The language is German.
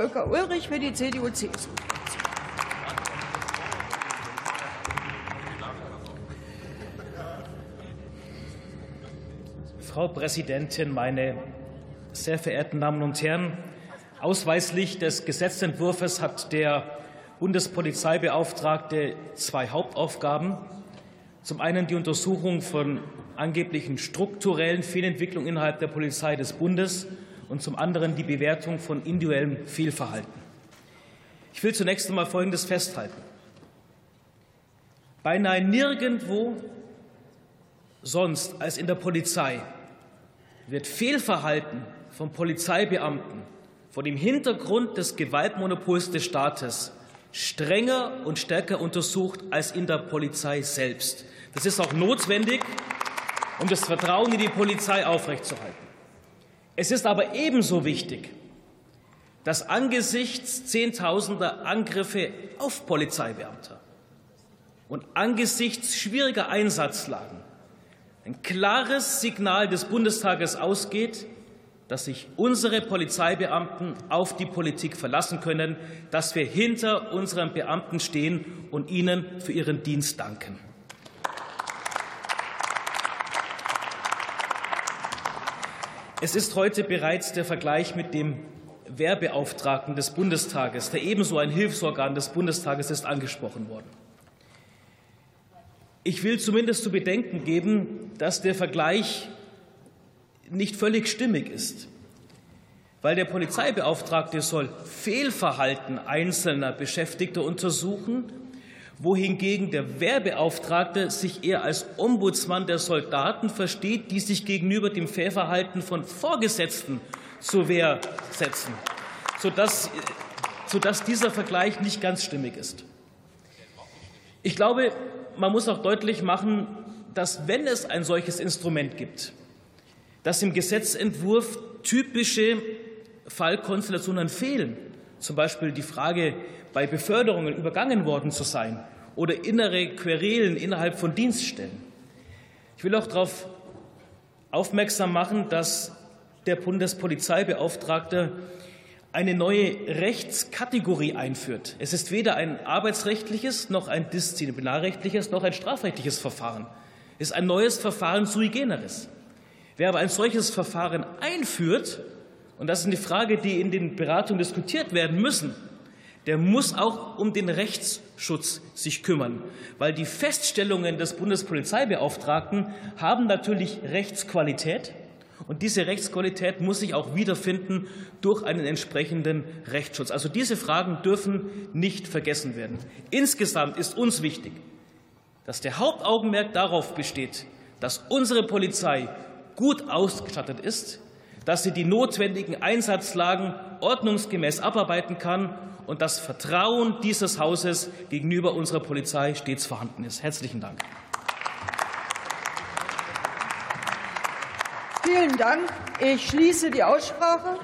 Volker Ulrich für die CDU-CSU. Frau Präsidentin, meine sehr verehrten Damen und Herren! Ausweislich des Gesetzentwurfs hat der Bundespolizeibeauftragte zwei Hauptaufgaben. Zum einen die Untersuchung von angeblichen strukturellen Fehlentwicklungen innerhalb der Polizei des Bundes und zum anderen die Bewertung von individuellem Fehlverhalten. Ich will zunächst einmal Folgendes festhalten. Beinahe nirgendwo sonst als in der Polizei wird Fehlverhalten von Polizeibeamten vor dem Hintergrund des Gewaltmonopols des Staates strenger und stärker untersucht als in der Polizei selbst. Das ist auch notwendig, um das Vertrauen in die Polizei aufrechtzuerhalten. Es ist aber ebenso wichtig, dass angesichts zehntausender Angriffe auf Polizeibeamte und angesichts schwieriger Einsatzlagen ein klares Signal des Bundestages ausgeht, dass sich unsere Polizeibeamten auf die Politik verlassen können, dass wir hinter unseren Beamten stehen und ihnen für ihren Dienst danken. Es ist heute bereits der Vergleich mit dem Wehrbeauftragten des Bundestages, der ebenso ein Hilfsorgan des Bundestages ist, angesprochen worden. Ich will zumindest zu bedenken geben, dass der Vergleich nicht völlig stimmig ist, weil der Polizeibeauftragte soll Fehlverhalten einzelner Beschäftigter untersuchen, wohingegen der Wehrbeauftragte sich eher als Ombudsmann der Soldaten versteht, die sich gegenüber dem Fehlverhalten von Vorgesetzten zur Wehr setzen, sodass, sodass dieser Vergleich nicht ganz stimmig ist. Ich glaube, man muss auch deutlich machen, dass wenn es ein solches Instrument gibt, dass im Gesetzentwurf typische Fallkonstellationen fehlen, zum Beispiel die Frage, bei Beförderungen übergangen worden zu sein oder innere Querelen innerhalb von Dienststellen. Ich will auch darauf aufmerksam machen, dass der Bundespolizeibeauftragte eine neue Rechtskategorie einführt. Es ist weder ein arbeitsrechtliches noch ein disziplinarrechtliches noch ein strafrechtliches Verfahren. Es ist ein neues Verfahren sui generis. Wer aber ein solches Verfahren einführt, und das ist eine Frage, die in den Beratungen diskutiert werden müssen, der muss auch um den Rechtsschutz sich kümmern, weil die Feststellungen des Bundespolizeibeauftragten haben natürlich Rechtsqualität. Und diese Rechtsqualität muss sich auch wiederfinden durch einen entsprechenden Rechtsschutz. Also diese Fragen dürfen nicht vergessen werden. Insgesamt ist uns wichtig, dass der Hauptaugenmerk darauf besteht, dass unsere Polizei gut ausgestattet ist, dass sie die notwendigen Einsatzlagen ordnungsgemäß abarbeiten kann und das Vertrauen dieses Hauses gegenüber unserer Polizei stets vorhanden ist. Herzlichen Dank. Vielen Dank. Ich schließe die Aussprache.